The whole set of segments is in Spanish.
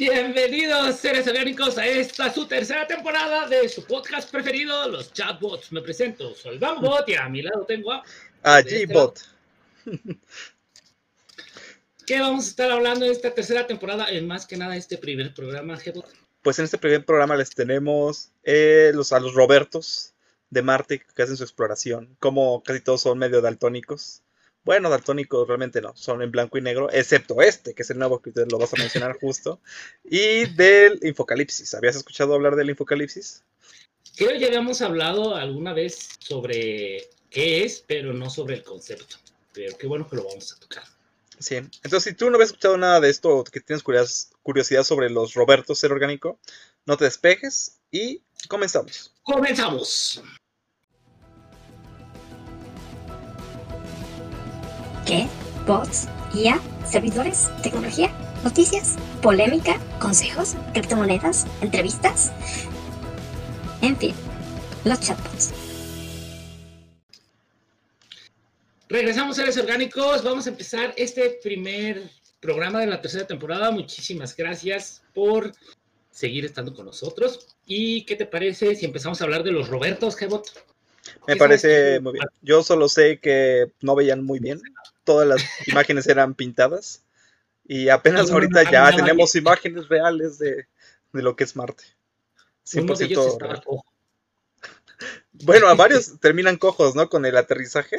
Bienvenidos, seres orgánicos, a esta su tercera temporada de su podcast preferido, los chatbots. Me presento, soy Bambot y a mi lado tengo a. A G-Bot. ¿Qué vamos a estar hablando en esta tercera temporada? En más que nada, este primer programa, G-Bot. Pues en este primer programa les tenemos eh, los, a los Robertos de Marte que hacen su exploración. Como casi todos son medio daltónicos. Bueno, daltónicos realmente no, son en blanco y negro, excepto este, que es el nuevo que lo vas a mencionar justo. Y del Infocalipsis. ¿Habías escuchado hablar del Infocalipsis? Creo que ya habíamos hablado alguna vez sobre qué es, pero no sobre el concepto. Pero qué bueno que lo vamos a tocar. Sí, entonces si tú no habías escuchado nada de esto, que tienes curiosidad sobre los Robertos ser orgánico, no te despejes y comenzamos. Comenzamos. ¿Qué? ¿Bots? ¿IA? ¿Servidores? ¿Tecnología? ¿Noticias? ¿Polémica? ¿Consejos? ¿Criptomonedas? ¿Entrevistas? En fin, los chatbots. Regresamos, seres orgánicos. Vamos a empezar este primer programa de la tercera temporada. Muchísimas gracias por seguir estando con nosotros. ¿Y qué te parece si empezamos a hablar de los Robertos, Gebot? Me parece muy bien. Yo solo sé que no veían muy bien. Todas las imágenes eran pintadas. Y apenas ahorita ya tenemos imágenes reales de, lo que es Marte. 100% Bueno, a varios terminan cojos, ¿no? Con el aterrizaje.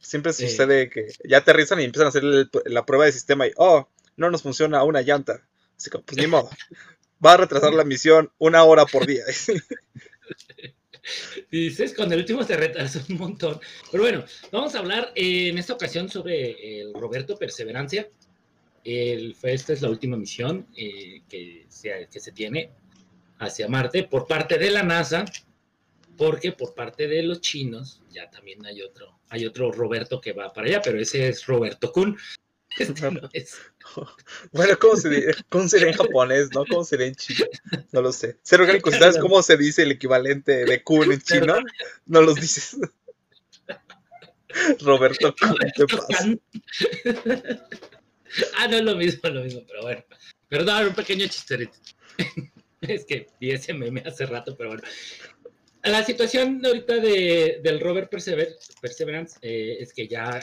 Siempre sucede que ya aterrizan y empiezan a hacer la prueba de sistema y, oh, no nos funciona una llanta. Así que, pues ni modo. Va a retrasar la misión una hora por día. Dices, con el último se retrasó un montón. Pero bueno, vamos a hablar en esta ocasión sobre el Roberto Perseverancia. El, esta es la última misión eh, que, se, que se tiene hacia Marte por parte de la NASA, porque por parte de los chinos ya también hay otro hay otro Roberto que va para allá, pero ese es Roberto Kun. Este bueno, ¿cómo, se, ¿cómo sería en japonés, no? ¿Cómo sería en chino? No lo sé. Ser orgánico, ¿sabes cómo se dice el equivalente de Kun en chino? No los dices. Roberto Kun, ¿qué pasa? ah, no es lo mismo, lo mismo, pero bueno. Perdón, un pequeño chisterito. es que vi ese meme hace rato, pero bueno la situación ahorita de, del Robert Perseverance eh, es que ya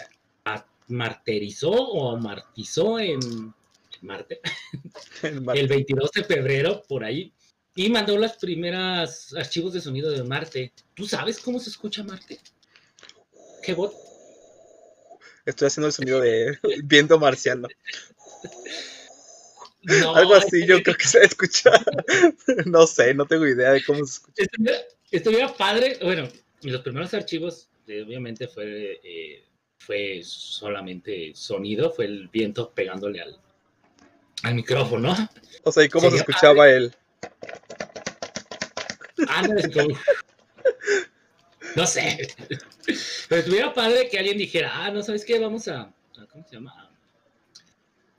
martirizó o martizó en Marte el 22 de febrero por ahí y mandó las primeras archivos de sonido de Marte. ¿Tú sabes cómo se escucha Marte? ¿Qué bot? Estoy haciendo el sonido de viento marciano. Algo así, yo creo que se escucha. no sé, no tengo idea de cómo se escucha estuviera padre, bueno, los primeros archivos, eh, obviamente fue, eh, fue solamente sonido, fue el viento pegándole al, al micrófono. O sea, ¿y cómo se escuchaba él? Ah, no, sé. Pero estuviera padre que alguien dijera, ah, no sabes qué, vamos a, ¿cómo se llama?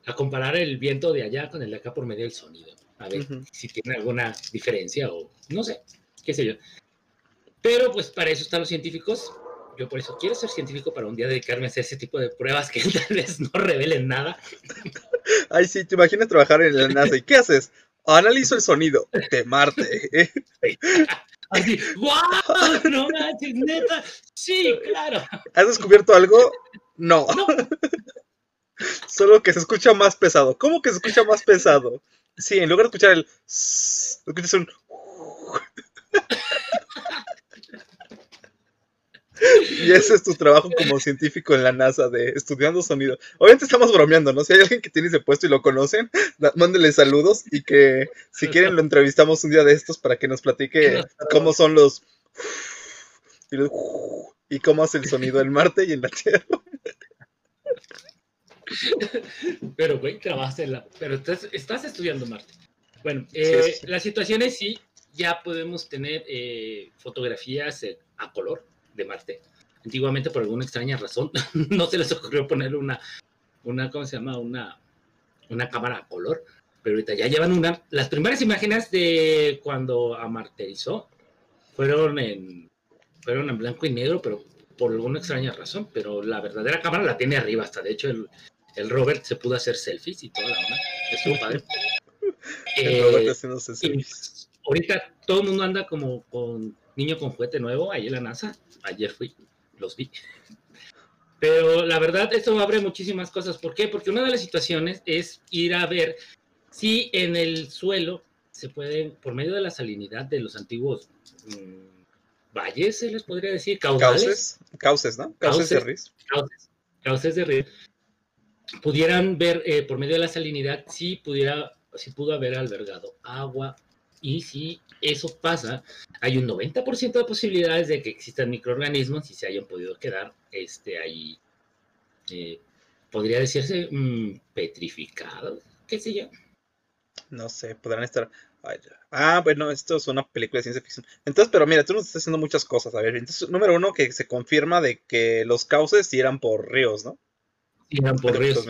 A comparar el viento de allá con el de acá por medio del sonido. A ver si tiene alguna diferencia o no sé, qué sé yo. Pero pues para eso están los científicos. Yo por eso quiero ser científico para un día dedicarme a hacer ese tipo de pruebas que tal vez no revelen nada. Ay, sí, te imaginas trabajar en la NASA y ¿qué haces? Analizo el sonido de Marte. Así, ¡guau! No manches, neta. Sí, claro. ¿Has descubierto algo? No. no. Solo que se escucha más pesado. ¿Cómo que se escucha más pesado? Sí, en lugar de escuchar el. Escuchas un. Y ese es tu trabajo como científico en la NASA, de estudiando sonido. Obviamente estamos bromeando, ¿no? Si hay alguien que tiene ese puesto y lo conocen, mándele saludos y que si quieren lo entrevistamos un día de estos para que nos platique cómo son los... Y cómo hace el sonido en Marte y en la Tierra. Pero, güey, trabajaste en la... Pero estás, estudiando Marte. Bueno, eh, situaciones sí, ya podemos tener eh, fotografías eh, a color de Marte. Antiguamente, por alguna extraña razón, no se les ocurrió poner una, una ¿cómo se llama? Una, una cámara a color, pero ahorita ya llevan una. Las primeras imágenes de cuando amarterizó fueron en, fueron en blanco y negro, pero por alguna extraña razón, pero la verdadera cámara la tiene arriba hasta. De hecho, el, el Robert se pudo hacer selfies y toda la onda. Estuvo padre. Eh, Roberto haciéndose y service. ahorita todo el mundo anda como con niño con juguete nuevo ahí en la NASA. Ayer fui, los vi. Pero la verdad, esto abre muchísimas cosas. ¿Por qué? Porque una de las situaciones es ir a ver si en el suelo se pueden, por medio de la salinidad de los antiguos mm, valles, se les podría decir, caudales, Cauces, cauces, ¿no? Cauces de ríos. cauces, cauces de río, pudieran ver eh, por medio de la salinidad si pudiera, si pudo haber albergado agua y si eso pasa, hay un 90% de posibilidades de que existan microorganismos y se hayan podido quedar este, ahí, eh, podría decirse mm, petrificados, qué sé yo. No sé, podrán estar. Ay. Ah, bueno, esto es una película de ciencia ficción. Entonces, pero mira, tú nos estás haciendo muchas cosas. A ver, entonces, número uno, que se confirma de que los cauces sí eran por ríos, ¿no? Eran por ríos.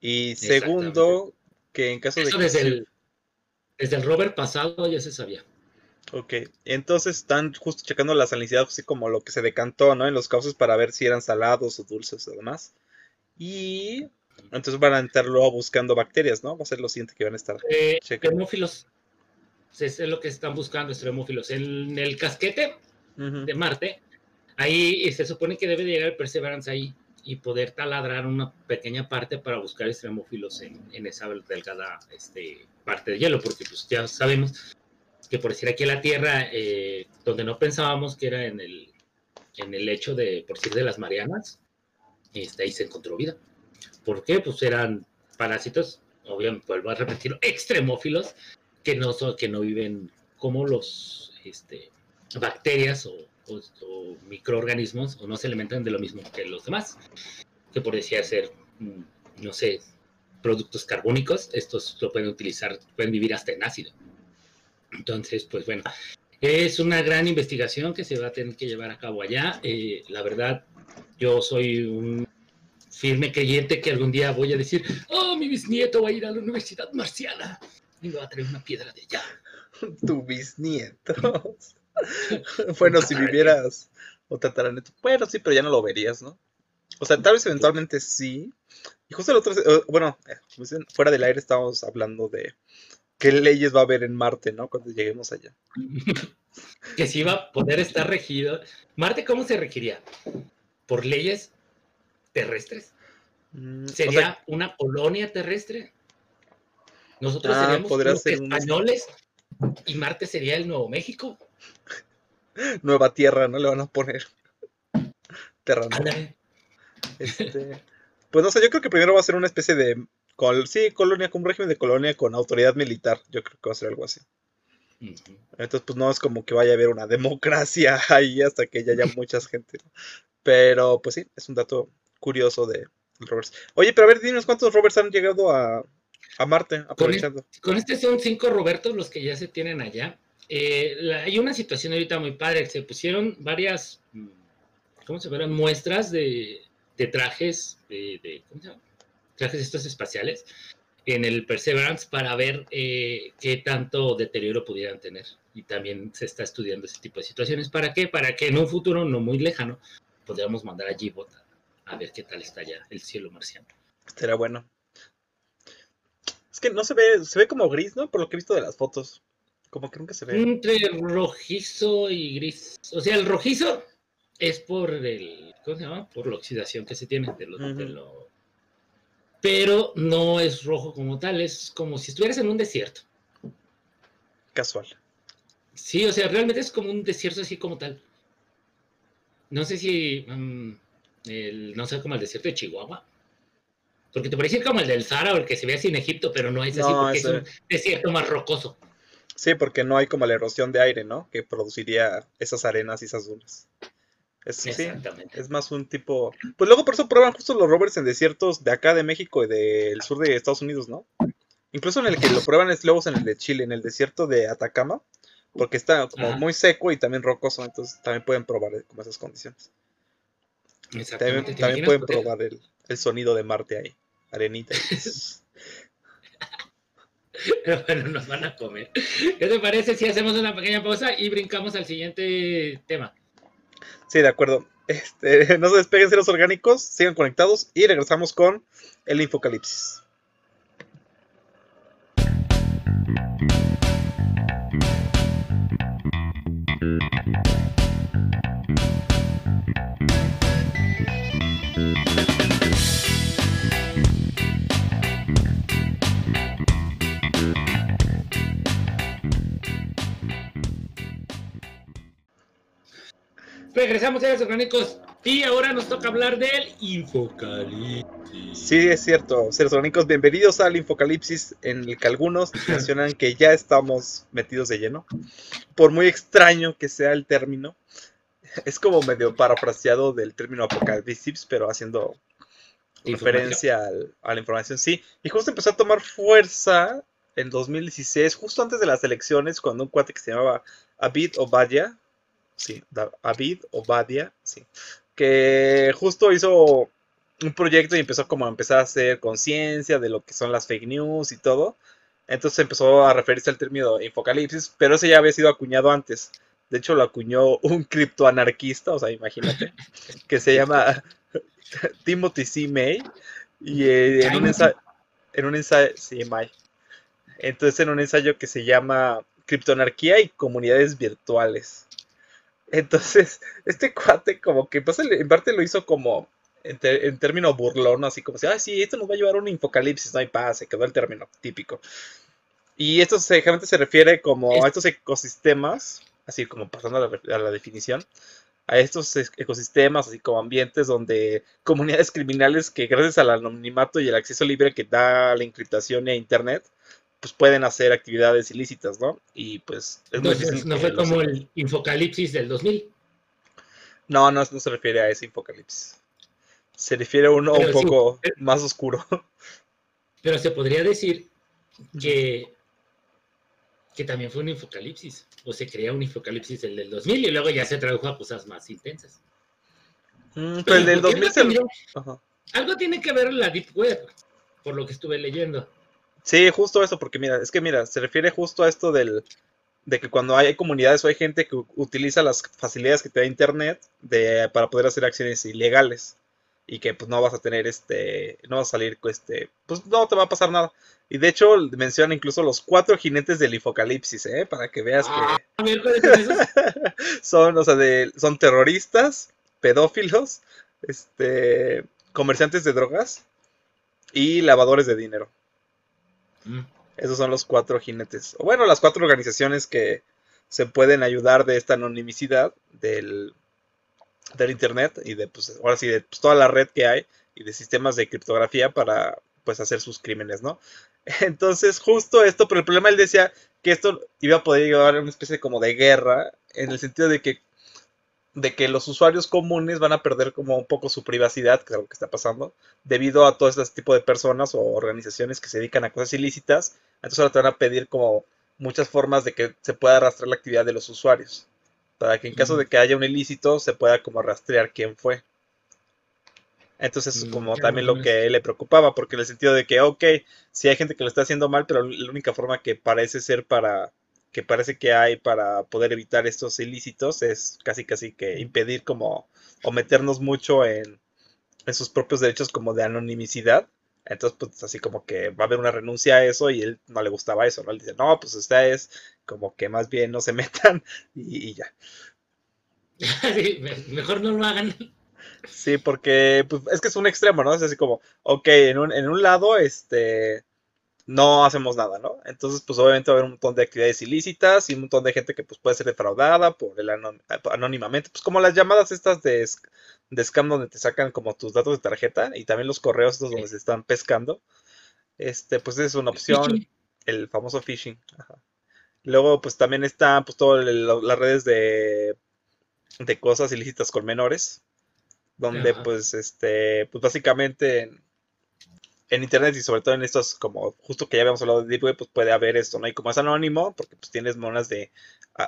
Y segundo, que en caso de que el, desde el rover pasado ya se sabía. Ok, entonces están justo checando la salinidad, así como lo que se decantó, ¿no? En los cauces para ver si eran salados o dulces o demás. Y entonces van a estar luego buscando bacterias, ¿no? Va a ser lo siguiente que van a estar. Eh, Checa. extremófilos. Es lo que están buscando, extremófilos. En el casquete de Marte, ahí se supone que debe de llegar el Perseverance ahí y poder taladrar una pequeña parte para buscar extremófilos en, en esa delgada este, parte de hielo, porque pues ya sabemos que por decir aquí en la Tierra, eh, donde no pensábamos que era en el, en el lecho de, por decir, de las Marianas, este, ahí se encontró vida. ¿Por qué? Pues eran parásitos, obviamente, vuelvo a repetirlo, extremófilos, que no, son, que no viven como los este, bacterias o, o- microorganismos, o no se alimentan de lo mismo que los demás, que por decir ser, mm, no sé, productos carbónicos, estos lo pueden utilizar, pueden vivir hasta en ácido. Entonces, pues bueno, es una gran investigación que se va a tener que llevar a cabo allá. Eh, la verdad, yo soy un firme creyente que algún día voy a decir, oh, mi bisnieto va a ir a la Universidad Marciana y me va a traer una piedra de allá. Tu bisnietos. Bueno, si vivieras o tataraneto. Bueno, sí, pero ya no lo verías, ¿no? O sea, tal vez eventualmente sí. Y justo el otro, eh, bueno, eh, fuera del aire estábamos hablando de qué leyes va a haber en Marte, ¿no? Cuando lleguemos allá. que si iba a poder estar regido. Marte, ¿cómo se regiría? ¿Por leyes terrestres? Mm, o sea, ¿Sería una colonia terrestre? Nosotros Ah, seríamos como ser españoles y Marte sería el Nuevo México. nueva tierra, ¿no? Le van a poner. Terra. Este, pues no sé, yo creo que primero va a ser una especie de. col- sí, colonia, con un régimen de colonia con autoridad militar. Yo creo que va a ser algo así. Entonces, pues no es como que vaya a haber una democracia ahí hasta que ya haya mucha gente. ¿no? Pero, pues sí, es un dato curioso de Roberts. Oye, pero a ver, dinos cuántos Roberts han llegado a, a Marte, aprovechando. Con este son cinco Robertos los que ya se tienen allá. Eh, la- hay una situación ahorita muy padre. Se pusieron varias, ¿cómo se llaman? Muestras de, de trajes, de, de- ¿cómo se llama? Trajes estos espaciales en el Perseverance para ver eh, qué tanto deterioro pudieran tener. Y también se está estudiando ese tipo de situaciones. ¿Para qué? Para que en un futuro no muy lejano podamos mandar a G-Bot a, a ver qué tal está ya el cielo marciano. Será bueno. Es que no se ve, se ve como gris, ¿no? Por lo que he visto de las fotos. Como que nunca se ve. Entre rojizo y gris. O sea, el rojizo es por el. ¿Cómo se llama? Por la oxidación que se tiene de lo, de Ujú. lo- Pero no es rojo como tal, es como si estuvieras en un desierto. Casual. Sí, o sea, realmente es como un desierto así como tal. No sé si. mm, el- no sé, como el desierto de Chihuahua. Porque te parece como el del Sahara o el que se ve así en Egipto, pero no es así No, porque es un desierto más rocoso. Sí, porque no hay como la erosión de aire, ¿no? Que produciría esas arenas y esas dunas. Es, sí, Exactamente. es más un tipo. Pues luego por eso prueban justo los rovers en desiertos de acá de México y del sur de Estados Unidos, ¿no? Incluso en el que lo prueban es luego en el de Chile, en el desierto de Atacama, porque está como Ajá. muy seco y también rocoso, entonces también pueden probar eh, como esas condiciones. También, Exactamente. ¿te también pueden probar el, el sonido de Marte ahí, arenita. bueno, nos van a comer. ¿Qué te parece si hacemos una pequeña pausa y brincamos al siguiente tema? Sí, de acuerdo. Este, no se despeguen ceros orgánicos, sigan conectados y regresamos con el Infocalipsis. Regresamos a los orgánicos y ahora nos toca hablar del Infocalipsis. Sí, es cierto. Seres orgánicos, bienvenidos al Infocalipsis, en el que algunos mencionan que ya estamos metidos de lleno. Por muy extraño que sea el término, es como medio parafraseado del término apocalipsis, pero haciendo referencia al- a la información. Sí, y justo empezó a tomar fuerza en 2016, justo antes de las elecciones, cuando un cuate que se llamaba Abid Obadia, sí, Da- Abid Obadia, sí, que justo hizo un proyecto y empezó como a empezar a hacer conciencia de lo que son las fake news y todo. Entonces empezó a referirse al término infocalipsis, pero ese ya había sido acuñado antes. De hecho, lo acuñó un criptoanarquista, o sea, imagínate, que se llama Timothy C. May. Y eh, en un ensayo, en un ensayo, sí, May. Entonces, en un ensayo que se llama Criptoanarquía y comunidades virtuales. Entonces, este cuate como que pues, en parte lo hizo como en, te- en término burlón, así como si, ah, sí, esto nos va a llevar a un infocalipsis, no hay paz, se quedó el término típico. Y esto se- generalmente se refiere como a estos ecosistemas, así como pasando a la, a la definición, a estos es- ecosistemas, así como ambientes donde comunidades criminales que gracias al anonimato y el acceso libre que da la encriptación e internet, pues pueden hacer actividades ilícitas, ¿no? Y pues es muy difícil no fue como el Infocalipsis del 2000. No, no, no se refiere a ese infocalipsis. Se refiere a uno Pero un sí, poco eh. más oscuro. Pero se podría decir que, que también fue un infocalipsis. O se crea un infocalipsis el del 2000 y luego ya se tradujo a cosas más intensas. Mm, pero el del Porque 2000 algo se... Algo tiene que ver la Deep Web, por lo que estuve leyendo. Sí, justo eso, porque mira, es que mira, se refiere justo a esto del, de que cuando hay comunidades o hay gente que utiliza las facilidades que te da Internet de, para poder hacer acciones ilegales y que pues no vas a tener este, no vas a salir, este, pues no te va a pasar nada. Y de hecho mencionan incluso los cuatro jinetes del Infocalipsis, ¿eh? Para que veas que... Ah, son, o sea, de, son terroristas, pedófilos, este, comerciantes de drogas y lavadores de dinero. Esos son los cuatro jinetes. O bueno, las cuatro organizaciones que se pueden ayudar de esta anonimicidad del, del internet y de, pues, ahora sí, de pues, toda la red que hay y de sistemas de criptografía para, pues, hacer sus crímenes, ¿no? Entonces, justo esto, pero el problema él decía que esto iba a poder llevar a una especie como de guerra, en el sentido de que de que los usuarios comunes van a perder como un poco su privacidad, que es algo que está pasando, debido a todo este tipo de personas o organizaciones que se dedican a cosas ilícitas. Entonces ahora te van a pedir como muchas formas de que se pueda rastrear la actividad de los usuarios, para que en caso de que haya un ilícito se pueda como rastrear quién fue. Entonces es Mm, como también lo que le preocupaba, porque en el sentido de que, ok, si hay gente que lo está haciendo mal, pero la única forma que parece ser para que parece que hay para poder evitar estos ilícitos es casi casi que impedir como o meternos mucho en, en sus propios derechos como de anonimicidad. Entonces, pues así como que va a haber una renuncia a eso y él no le gustaba eso, ¿no? Él dice, no, pues ustedes como que más bien no se metan y, y ya. Sí, mejor no lo hagan. Sí, porque pues, es que es un extremo, ¿no? Es así como, ok, en un, en un lado, este, no hacemos nada, ¿no? Entonces, pues obviamente va a haber un montón de actividades ilícitas y un montón de gente que pues puede ser defraudada por el anónimamente, pues como las llamadas estas de, sc- de scam donde te sacan como tus datos de tarjeta y también los correos estos donde se están pescando. Este, pues es una opción, Phishing. el famoso phishing. ajá. Luego, pues también están pues todas las redes de, de cosas ilícitas con menores, donde Ajá. pues este, pues básicamente en, internet y sobre todo en estos como justo que ya habíamos hablado de Deep Web, pues puede haber esto, ¿no? Y como es anónimo, porque pues tienes monas de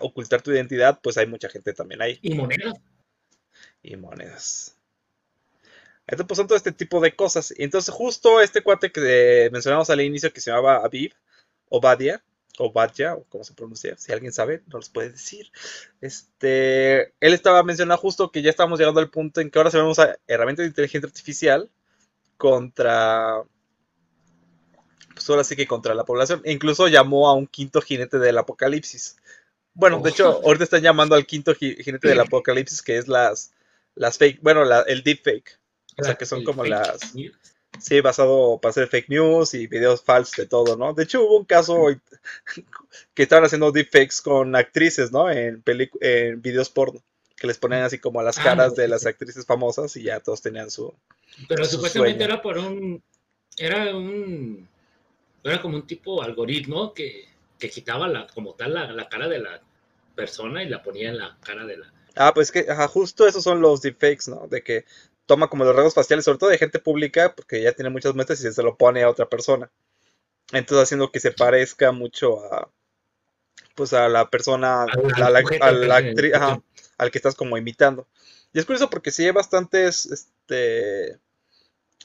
ocultar tu identidad, pues hay mucha gente también ahí Y monedas. y monedas. Entonces, pues son todo este tipo de cosas. Y entonces, justo este cuate que eh, mencionamos al inicio, que se llamaba Aviv, Obadia, Obadia, o como se pronuncia, si alguien sabe, nos los puede decir. Este, él estaba mencionando justo que ya estamos llegando al punto en que ahora se vemos a herramientas de inteligencia artificial contra, pues ahora sí que contra la población. E incluso llamó a un quinto jinete del apocalipsis. Bueno, de hecho, Oh. ahorita están llamando al quinto ji- jinete del apocalipsis, que es las, las fake, bueno, la- el deepfake. O sea, que son como las, news. sí, basado para hacer fake news y videos falsos de todo, ¿no? De hecho, hubo un caso que estaban haciendo deepfakes con actrices, ¿no? En, en videos porno, que les ponían así como las Ah, caras no, de las actrices famosas y ya todos tenían su... Pero su supuestamente sueño. era por un. Era un. Era como un tipo algoritmo que, que quitaba la, como tal la, la cara de la persona y la ponía en la cara de la. Ah, pues que, ajá, justo esos son los deepfakes, ¿no? De que toma como los rasgos faciales, sobre todo de gente pública, porque ya tiene muchas muestras y se lo pone a otra persona. Entonces haciendo que se parezca mucho a, pues a la persona, Al- a la, la actriz, ajá, al que estás como imitando. Y es curioso porque sí hay bastantes, este,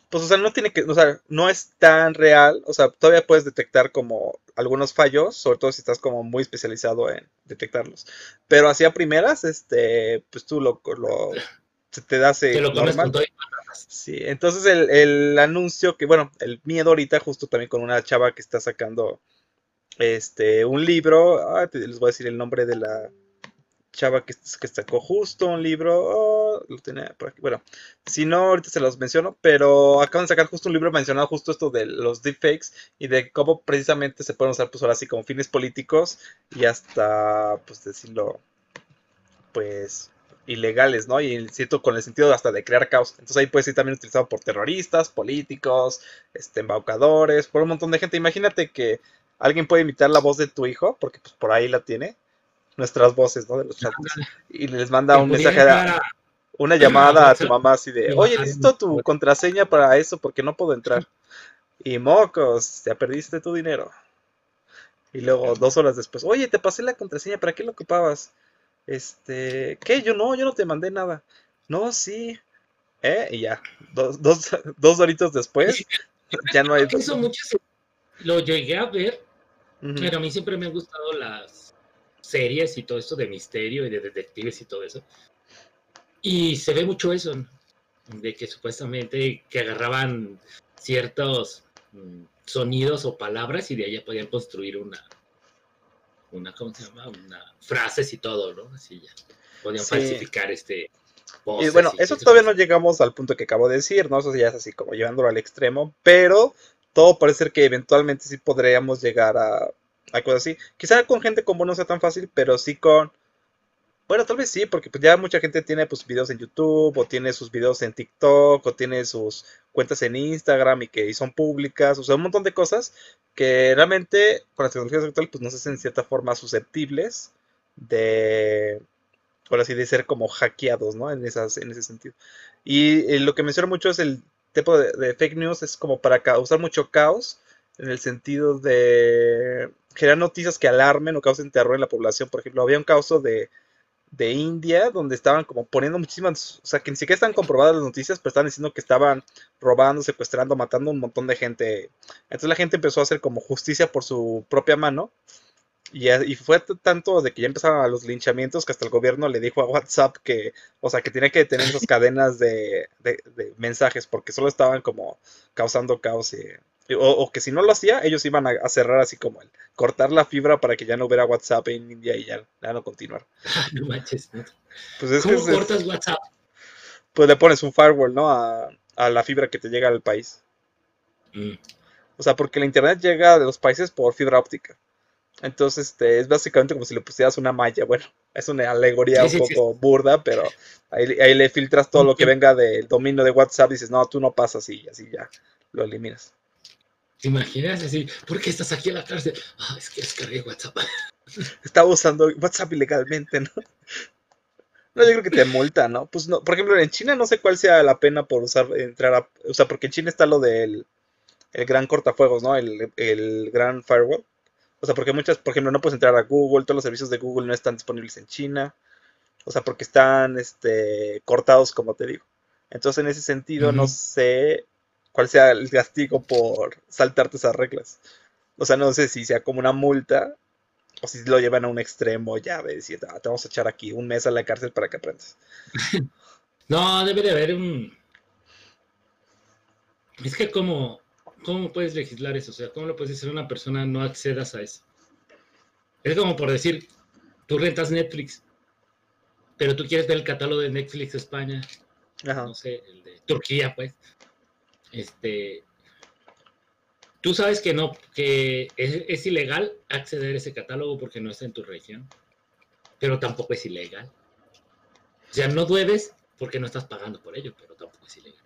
pues o sea, no tiene que, o sea, no es tan real, o sea, todavía puedes detectar como algunos fallos, sobre todo si estás como muy especializado en detectarlos. Pero así a primeras, este, pues tú lo, lo se te hace Te lo normal. Sí, entonces el, el anuncio que, bueno, el miedo ahorita, justo también con una chava que está sacando este un libro, ah, te- les voy a decir el nombre de la chava que, que sacó justo un libro, oh, lo tenía por aquí, bueno, si no, ahorita se los menciono, pero acaban de sacar justo un libro mencionado justo esto de los deepfakes y de cómo precisamente se pueden usar pues ahora sí como fines políticos y hasta, pues decirlo, pues ilegales, ¿no? Y cierto, con el sentido hasta de crear caos. Entonces ahí puede ser también utilizado por terroristas, políticos, este, embaucadores, por un montón de gente. Imagínate que alguien puede imitar la voz de tu hijo, porque pues por ahí la tiene, nuestras voces, ¿no? De los chats. Y les manda un mensaje, a- una llamada a tu mamá así de, oye, necesito tu contraseña para eso porque no puedo entrar. Y mocos, ya perdiste tu dinero. Y luego, dos horas después, oye, te pasé la contraseña, ¿para qué lo ocupabas? Este, ¿qué? Yo no, yo no te mandé nada. No, sí. ¿Eh? Y ya, dos, dos, dos horitos después, ya no hay... Eso lo llegué a ver, pero a mí siempre me han gustado las series y todo esto de misterio y de detectives y todo eso. Y se ve mucho eso, ¿no? de que supuestamente que agarraban ciertos mm, sonidos o palabras y de ya podían construir una, una, ¿cómo se llama? Una frases y todo, ¿no? Así ya. Podían Sí. falsificar este. Y bueno, y eso todavía no llegamos al punto que acabo de decir, ¿no? Eso ya es así como llevándolo al extremo, pero todo parece ser que eventualmente sí podríamos llegar a, a cosas así. Quizá con gente como no sea tan fácil, pero sí con... Bueno, tal vez sí, porque pues ya mucha gente tiene pues videos en YouTube, o tiene sus videos en TikTok, o tiene sus cuentas en Instagram y que son públicas, o sea, un montón de cosas que realmente con las tecnologías actuales pues nos hacen en cierta forma susceptibles de, por así de ser como hackeados, ¿no? En esas, en ese sentido. Y, eh, lo que menciona mucho es el tipo de, de fake news, es como para causar mucho caos, en el sentido de generar noticias que alarmen o causen terror en la población. Por ejemplo, había un caso de, de India donde estaban como poniendo muchísimas, o sea, que ni siquiera están comprobadas las noticias, pero estaban diciendo que estaban robando, secuestrando, matando un montón de gente. Entonces la gente empezó a hacer como justicia por su propia mano. Y, a- y fue tanto de que ya empezaron a los linchamientos que hasta el gobierno le dijo a WhatsApp que, o sea, que tenía que tener esas cadenas de, de- de mensajes porque solo estaban como causando caos. y- o, o que si no lo hacía, ellos iban a, a cerrar así como el cortar la fibra para que ya no hubiera WhatsApp en India y ya, ya no continuar. no manches, ¿no? Pues es ¿Cómo es- cortas WhatsApp? pues le pones un firewall, ¿no? A, a la fibra que te llega al país. Mm. O sea, porque la internet llega de los países por fibra óptica. Entonces, este, es básicamente como si le pusieras una malla. Bueno, es una alegoría Sí, un sí, sí. poco burda, pero ahí, ahí le filtras todo lo que venga del dominio de WhatsApp. Dices, no, tú no pasas y así ya lo eliminas. ¿Te imaginas así? ¿Por qué estás aquí en la cárcel? Ah, es que descargué WhatsApp. Estaba usando WhatsApp ilegalmente, ¿no? No, yo creo que te multa, ¿no? Pues no, por ejemplo, en China no sé cuál sea la pena por usar, entrar a, o sea, porque en China está lo del el gran cortafuegos, ¿no? El, el gran firewall. O sea, porque muchas, por ejemplo, no puedes entrar a Google, todos los servicios de Google no están disponibles en China. O sea, porque están, este, cortados, como te digo. Entonces, en ese sentido, no sé cuál sea el castigo por saltarte esas reglas. O sea, no sé si sea como una multa o si lo llevan a un extremo, ya, de decir, "Ah, te vamos a echar aquí un mes a la cárcel para que aprendas. No, debe de haber un. Es que como ¿cómo puedes legislar eso? O sea, ¿cómo le puedes decir a una persona no accedas a eso? Es como por decir, tú rentas Netflix, pero tú quieres ver el catálogo de Netflix España, no sé, el de Turquía, pues. Este, tú sabes que no, que es, ilegal acceder a ese catálogo porque no está en tu región, pero tampoco es ilegal. O sea, no debes porque no estás pagando por ello, pero tampoco es ilegal.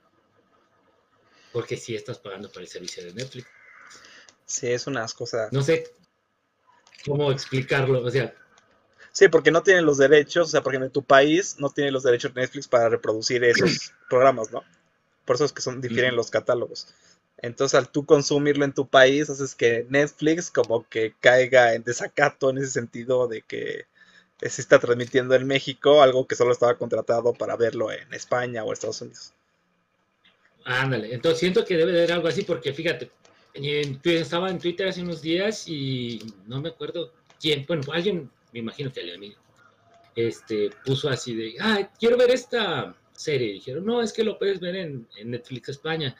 Porque sí estás pagando por el servicio de Netflix. Sí, es unas cosas. No sé cómo explicarlo, o sea. Sí, porque no tienen los derechos, o sea, porque en tu país no tiene los derechos Netflix para reproducir esos programas, ¿no? Por eso es que son difieren los catálogos. Entonces, al tú consumirlo en tu país, haces que Netflix como que caiga en desacato en ese sentido de que se está transmitiendo en México algo que solo estaba contratado para verlo en España o Estados Unidos. Ándale, entonces siento que debe de haber algo así porque fíjate, estaba en Twitter hace unos días y no me acuerdo quién, bueno, alguien, me imagino que alguien este, puso así de, ah, quiero ver esta serie. Y dijeron, no, es que lo puedes ver en, Netflix España.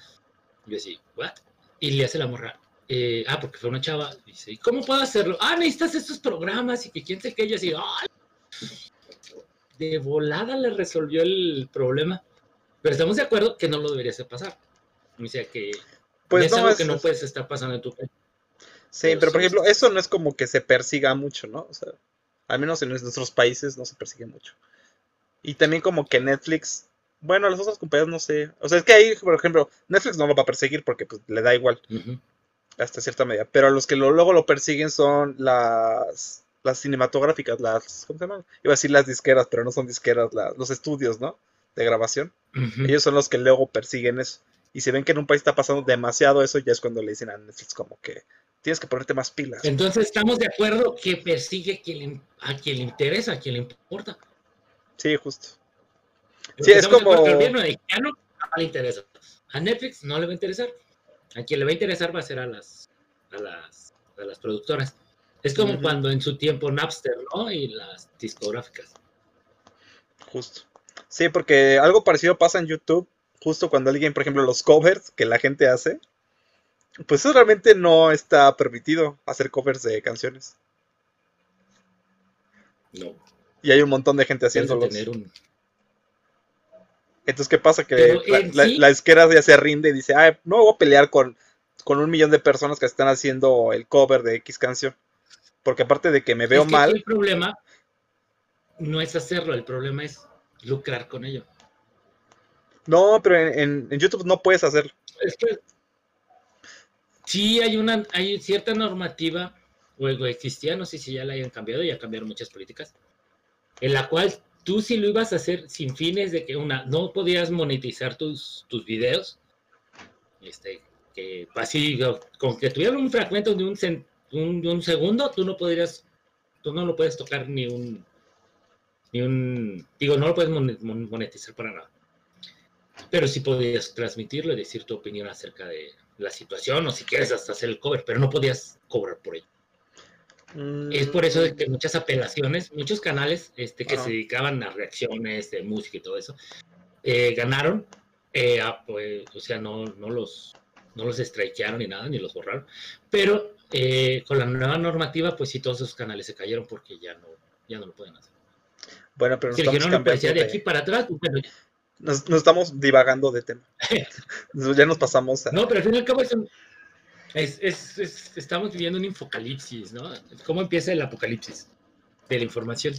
Y yo así, ¿what? Y le hace la morra, eh, ah, porque fue una chava. Y dice, ¿y cómo puedo hacerlo? Ah, necesitas estos programas y que quién sé qué. Y así, ¡ay! De volada le resolvió el problema. Pero estamos de acuerdo que no lo debería hacer pasar. O sea, que pues es no, algo que no puedes estar pasando en tu país. Sí, pero, por ejemplo, eso no es como que se persiga mucho, ¿no? O sea, al menos en nuestros países no se persigue mucho. Y también como que Netflix, bueno, las otras compañías no sé. O sea, es que ahí, por ejemplo, Netflix no lo va a perseguir porque pues, le da igual. Hasta cierta medida. Pero los que luego lo persiguen son las las cinematográficas, las, ¿cómo se llaman? Iba a decir las disqueras, pero no son disqueras, los estudios, ¿no? De grabación. Ellos son los que luego persiguen eso. Y si ven que en un país está pasando demasiado eso, ya es cuando le dicen a Netflix como que tienes que ponerte más pilas. Entonces estamos de acuerdo que persigue a quien, a quien le interesa, a quien le importa. Sí, justo. Sí, es como. Al gobierno no le interesa. A Netflix no le va a interesar. A quien le va a interesar va a ser a las, a las, a las productoras. Es como cuando en su tiempo Napster, ¿no? Y las discográficas. Justo. Sí, porque algo parecido pasa en YouTube, justo cuando alguien, por ejemplo, los covers que la gente hace, pues eso realmente no está permitido hacer covers de canciones. No. Y hay un montón de gente haciéndolos. Entonces, ¿qué pasa? Que la, esquera ya se rinde y dice, ah, no voy a pelear con, con un millón de personas que están haciendo el cover de X canción. Porque aparte de que me veo mal... El problema no es hacerlo, el problema es lucrar con ello. No, pero en, YouTube no puedes hacerlo. Es que sí hay una, hay cierta normativa, o existía, no sé si ya la hayan cambiado, ya cambiaron muchas políticas, en la cual tú si lo ibas a hacer sin fines de que una, no podías monetizar tus, tus videos, este, que así, con que tuvieran un fragmento de un, de un segundo, tú no podrías, tú no lo puedes tocar ni un, ni un, digo, no lo puedes monetizar para nada. Pero sí podías transmitirlo y decir tu opinión acerca de la situación, o si quieres hasta hacer el cover, pero no podías cobrar por ello. Es por eso de que muchas apelaciones, muchos canales este, que se dedicaban a reacciones de música y todo eso, eh, ganaron, eh, pues, o sea, no, no los no los strikearon ni nada, ni los borraron, pero eh, con la nueva normativa, pues sí, todos esos canales se cayeron porque ya no, ya no lo pueden hacer. Bueno, pero nos estamos cambiando de... aquí para atrás, nos, estamos divagando de tema. ya nos pasamos a... No, pero al fin y al cabo es un, es, estamos viviendo un infocalipsis, ¿no? ¿Cómo empieza el apocalipsis de la información?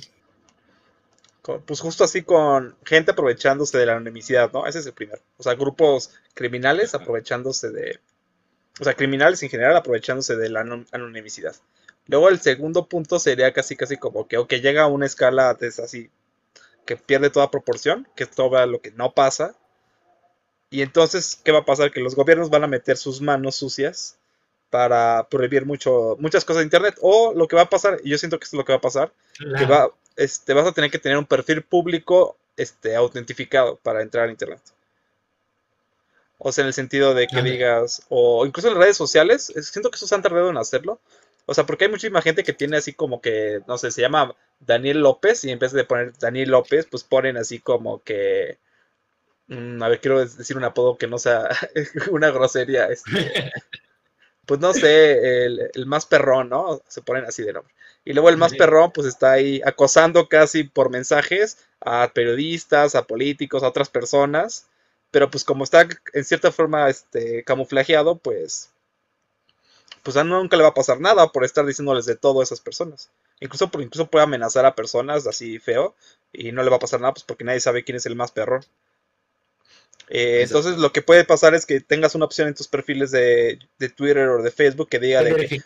Pues justo así con gente aprovechándose de la anonimidad, ¿no? Ese es el primero. O sea, grupos criminales aprovechándose de... O sea, criminales en general aprovechándose de la anonimidad. Luego el segundo punto sería casi casi como que, que llega a una escala de así, que pierde toda proporción, que es todo lo que no pasa. Y entonces, ¿qué va a pasar? Que los gobiernos van a meter sus manos sucias para prohibir mucho, muchas cosas de Internet. O lo que va a pasar, y yo siento que esto es lo que va a pasar, que va, este, vas a tener que tener un perfil público este, autentificado para entrar a Internet. O sea, en el sentido de que digas, o incluso en las redes sociales, siento que eso se han tardado en hacerlo. O sea, porque hay muchísima gente que tiene así como que, no sé, se llama Daniel López y en vez de poner Daniel López, pues ponen así como que Mm, a ver, quiero decir un apodo que no sea una grosería. Este, pues no sé, el, el, más perrón, ¿no? Se ponen así de nombre. Y luego el más perrón, pues está ahí acosando casi por mensajes a periodistas, a políticos, a otras personas. Pero pues como está en cierta forma este, camuflajeado, pues pues a nunca le va a pasar nada por estar diciéndoles de todo a esas personas. Incluso, incluso puede amenazar a personas así feo y no le va a pasar nada pues porque nadie sabe quién es el más perrón. Eh, entonces lo que puede pasar es que tengas una opción en tus perfiles de, Twitter o de Facebook que diga de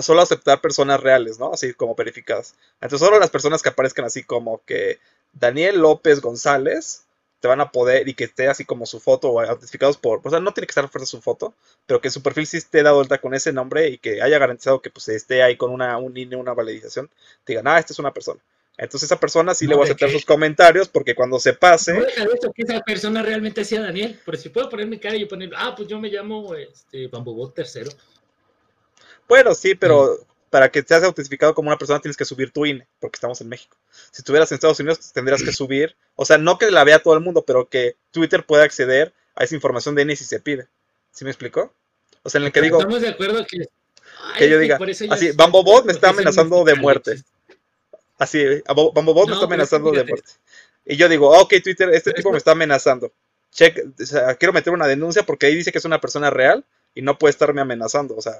solo aceptar personas reales, ¿no? Así como verificadas. Entonces solo las personas que aparezcan así como que Daniel López González te van a poder y que esté así como su foto o identificados por, o sea, no tiene que estar fuerte su foto, pero que su perfil sí esté dado vuelta con ese nombre y que haya garantizado que pues esté ahí con una, un una validación, digan, ah, esta es una persona. Entonces esa persona sí le voy a aceptar sus comentarios porque cuando se pase... No deja de esto que esa persona realmente sea Daniel, pero si puedo poner mi cara y yo poner, ah, pues yo me llamo este, Bambobot tercero. Bueno, sí, pero para que seas autentificado como una persona tienes que subir tu INE, porque estamos en México. Si estuvieras en Estados Unidos tendrías que subir, o sea, no que la vea todo el mundo, pero que Twitter pueda acceder a esa información de INE si se pide. ¿Sí me explicó? O sea, en el que digo... Estamos de acuerdo que... que yo diga, así, Bambobot me está amenazando de muerte. Así, Bambobot me está amenazando de muerte. Y yo digo, ok, Twitter, este tipo me está amenazando. Check, o sea, quiero meter una denuncia porque ahí dice que es una persona real y no puede estarme amenazando. O sea,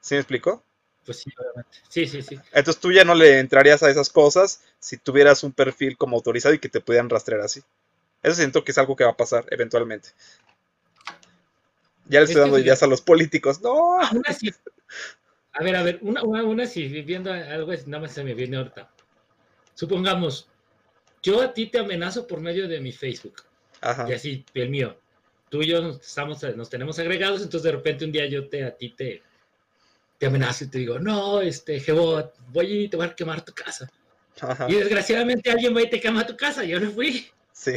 ¿sí me explicó? Pues sí, obviamente. Sí, sí, sí. Entonces tú ya no le entrarías a esas cosas si tuvieras un perfil como autorizado y que te pudieran rastrear así. Eso siento que es algo que va a pasar eventualmente. Ya le estoy dando ideas a los políticos. No. A ver, a ver, una, una, si viendo algo, nada más se me viene ahorita. Supongamos, yo a ti te amenazo por medio de mi Facebook. Ajá. Y así, el mío. Tú y yo estamos, nos tenemos agregados, entonces de repente un día yo te, a ti te, te amenazo y te digo, no, este, Jebot, voy y te voy a quemar tu casa. Y desgraciadamente alguien va y te quema tu casa, yo no fui. Sí.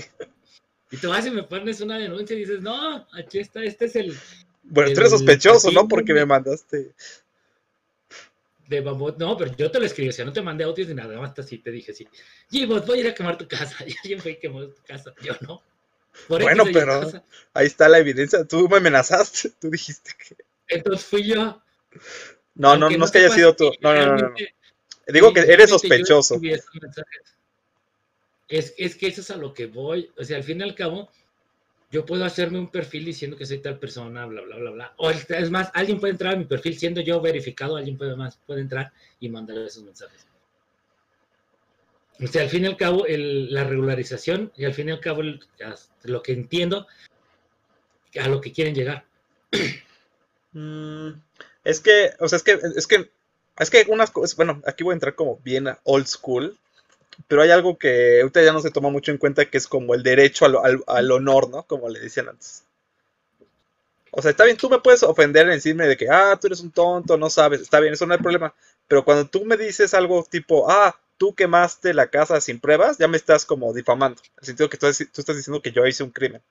Y tú vas y me pones una denuncia y dices, no, aquí está, este es el... Bueno, tú eres sospechoso, ¿no? Porque me mandaste... De Bambot, no, pero yo te lo escribí, o sea, no te mandé audios ni nada, más así te dije así, Jibot, voy a ir a quemar tu casa, y alguien fue y quemó tu casa, yo no. bueno, pero ahí está la evidencia, tú me amenazaste, tú dijiste que... Entonces fui yo, no, no, no es que haya sido tú. No, no, no, Digo que eres sospechoso. Es, es que eso es a lo que voy. O sea, al fin y al cabo, yo puedo hacerme un perfil diciendo que soy tal persona, bla, bla, bla, bla. O es más, alguien puede entrar a mi perfil siendo yo verificado, alguien puede más, puede entrar y mandar esos mensajes. O sea, al fin y al cabo, el, la regularización y al fin y al cabo, lo que entiendo, a lo que quieren llegar. Mm, es que, o sea, es que, es que, es que unas cosas, bueno, aquí voy a entrar como bien old school, pero hay algo que ahorita ya no se toma mucho en cuenta que es como el derecho al, honor, ¿no? Como le decían antes. O sea, está bien, tú me puedes ofender en decirme de que, ah, tú eres un tonto, no sabes, está bien, eso no hay problema. Pero cuando tú me dices algo tipo, ah, tú quemaste la casa sin pruebas, ya me estás como difamando. En el sentido que tú, estás diciendo que yo hice un crimen.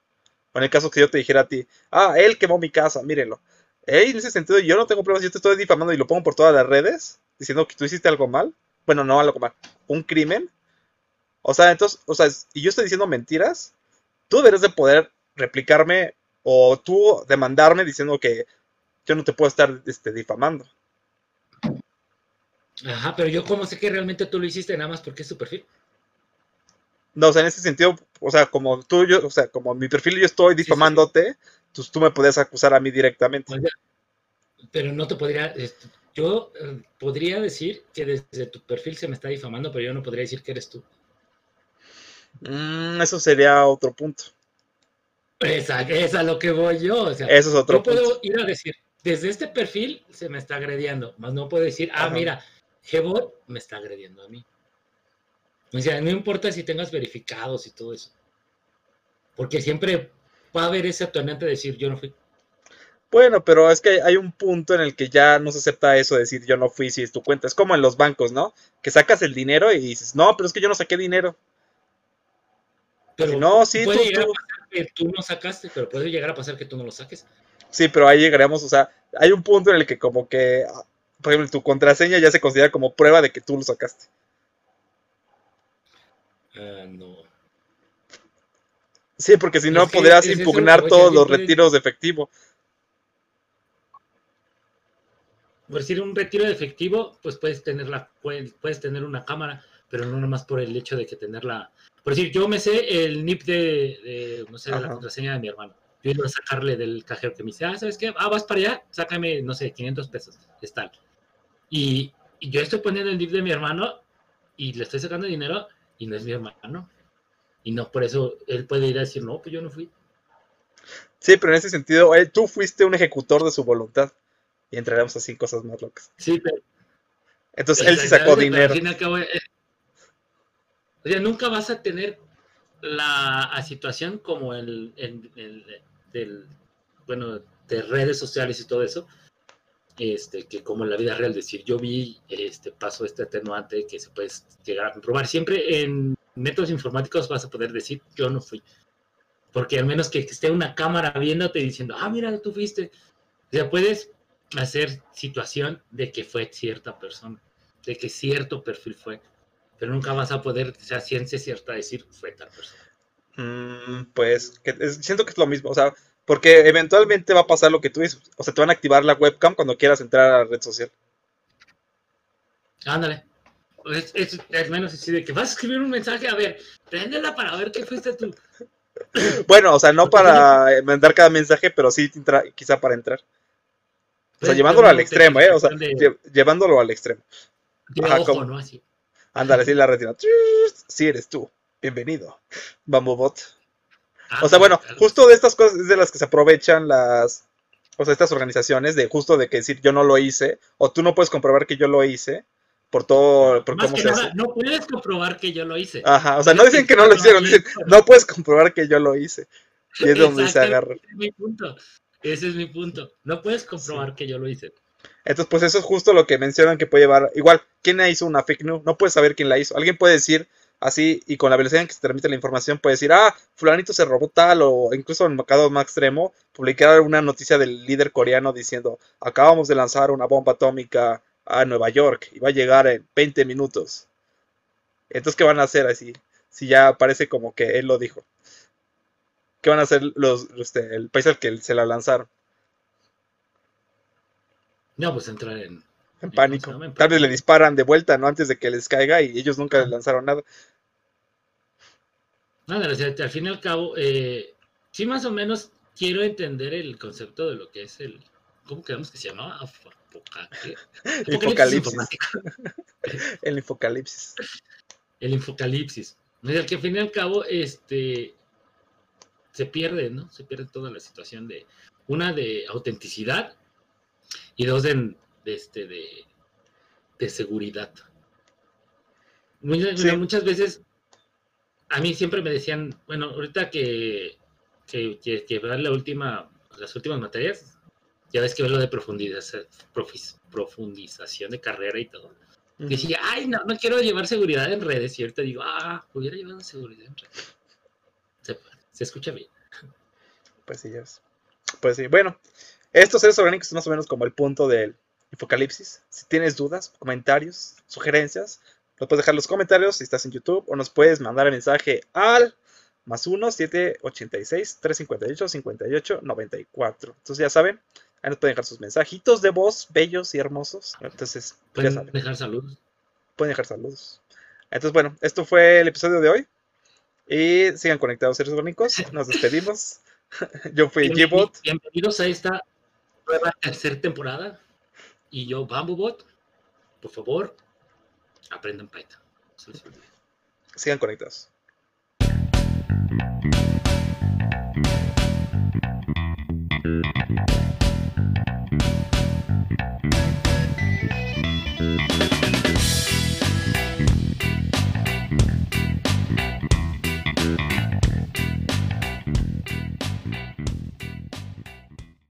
O en el caso que yo te dijera a ti, ah, él quemó mi casa, mírenlo en ese sentido, yo no tengo pruebas, yo te estoy difamando y lo pongo por todas las redes, diciendo que tú hiciste algo mal. Bueno, no algo mal, un crimen. O sea, entonces, o sea, y yo estoy diciendo mentiras, tú deberías de poder replicarme o tú demandarme diciendo que yo no te puedo estar este, difamando. Ajá, pero yo cómo sé que realmente tú lo hiciste nada más porque es tu perfil. No, o sea, en ese sentido, o sea, como tú, yo, o sea, como mi perfil yo estoy difamándote, entonces tú me podías acusar a mí directamente. pero no te podría, este, yo eh, podría decir que desde tu perfil se me está difamando, pero yo no podría decir que eres tú. Mm, eso sería otro punto. Esa, es a lo que voy yo. eso es otro punto. Yo puedo ir a decir, desde este perfil se me está agrediendo, más no puedo decir, ah, mira, Gebot me está agrediendo a mí. O sea, no importa si tengas verificados y todo eso. Porque siempre va a haber ese atonante de decir yo no fui. Bueno, pero es que hay un punto en el que ya no se acepta eso de decir yo no fui si es tu cuenta. Es como en los bancos, ¿no? Que sacas el dinero y dices, no, pero es que yo no saqué dinero. Pero no, sí, puede llegar a pasar que tú no sacaste, pero puede llegar a pasar que tú no lo saques. Sí, pero ahí llegaremos, o sea, hay un punto en el que como que, por ejemplo, tu contraseña ya se considera como prueba de que tú lo sacaste. Ah, no. Sí, porque si no Es que podrías es impugnar todos los puede- retiros de efectivo. Por decir un retiro de efectivo, pues puedes tener la, puedes, puedes tener una cámara, pero no nomás por el hecho de que tenerla. Por decir, yo me sé el NIP de, de, no sé, de la contraseña de mi hermano. Yo iba a sacarle del cajero que me dice, ah, ¿sabes qué? Ah, vas para allá, sácame, no sé, 500 pesos. Es tal. Y, y yo estoy poniendo el NIP de mi hermano y le estoy sacando dinero y no es mi hermano. Y no, por eso él puede ir a decir, no, pues yo no fui. Sí, pero en ese sentido, eh, tú fuiste un ejecutor de su voluntad. Y entraremos así en cosas más locas. Sí, pero Entonces él sí sacó dinero. al fin y al cabo, eh, o sea, nunca vas a tener la situación como el, el- bueno, de redes sociales y todo eso, este, que como en la vida real, decir, yo vi, este, pasó este atenuante que se puede llegar a comprobar. Siempre en métodos informáticos vas a poder decir, yo no fui. Porque al menos que esté una cámara viéndote diciendo, ah, mira, tú fuiste. O sea, puedes hacer situación de que fue cierta persona, de que cierto perfil fue, pero nunca vas a poder, o sea, ciencia cierta decir fue tal persona. Mm, pues que es- siento que es lo mismo, o sea, porque eventualmente va a pasar lo que tú dices, o sea, te van a activar la webcam cuando quieras entrar a la red social. Ándale. Es, es, es menos así de que vas a escribir un mensaje, a ver, préndela para ver qué fuiste tú. Bueno, o sea, no para mandar cada mensaje, pero sí quizá para entrar. O sea, llevándolo al extremo, ¿eh? O sea, llevándolo al extremo. ajá, ojo, como- ¿no? Así. Ándale, así la retina. Sí eres tú. Bienvenido. Bambobot. Ah, O sea, bueno, claro. justo de estas cosas es de las que se aprovechan las, o sea, estas organizaciones de justo de que decir yo no lo hice o tú no puedes comprobar que yo lo hice por todo, por Más cómo que se nada, hace. no puedes comprobar que yo lo hice. Ajá, o sea, no dicen que no lo hicieron, dicen no puedes comprobar que yo lo hice. Y es donde se agarra. Ese es mi punto. Ese es mi punto. No puedes comprobar que yo lo hice. Entonces, pues eso es justo lo que mencionan que puede llevar. Igual, ¿quién hizo una fake news? No puedes saber quién la hizo. Alguien puede decir así, y con la velocidad en que se transmite la información, puede decir, ah, fulanito se robó tal, o incluso en el caso más extremo, publicar una noticia del líder coreano diciendo, acabamos de lanzar una bomba atómica a Nueva York y va a llegar en 20 minutos. Entonces, ¿qué van a hacer así? Si ya parece como que él lo dijo. ¿Qué van a hacer los, este, el país al que se la lanzaron? No, pues entrar en. En ¿cómo pánico. En Tal vez le disparan de vuelta, ¿no? Antes de que les caiga y ellos nunca les lanzaron nada. Nada, o sea, al fin y al cabo, eh, sí, más o menos quiero entender el concepto de lo que es el. ¿Cómo quedamos que se llamaba? ¿qué? Infocalipsis. El infocalipsis. El infocalipsis. O sea, que al fin y al cabo, este. Se pierde, ¿no? Se pierde toda la situación de. Una de autenticidad y dos de, de este, de, de seguridad. Muchas, Sí. muchas veces a mí siempre me decían, bueno, ahorita que, que, que, que vean la última, las últimas materias, ya ves que ves lo de profundización, profundización de carrera y todo. Decía, ay, no, no quiero llevar seguridad en redes. Y ahorita digo, ah, hubiera llevado seguridad en redes. Se, se escucha bien. Pues sí, ya ves. Pues sí, bueno. Estos seres orgánicos es más o menos como el punto del infocalipsis. Si tienes dudas, comentarios, sugerencias, nos puedes dejar en los comentarios si estás en YouTube o nos puedes mandar el mensaje al más 1 786 358 58 94. Entonces ya saben, ahí nos pueden dejar sus mensajitos de voz bellos y hermosos. Entonces, ya Pueden saben. dejar saludos. pueden dejar saludos. Entonces, bueno, esto fue el episodio de hoy. Y sigan conectados, seres orgánicos. Nos despedimos. Yo fui Gbot. Bienvenidos a esta nueva tercera temporada. Y yo, Bambubot, por favor, aprendan Python. No se les olvide. Sigan conectados.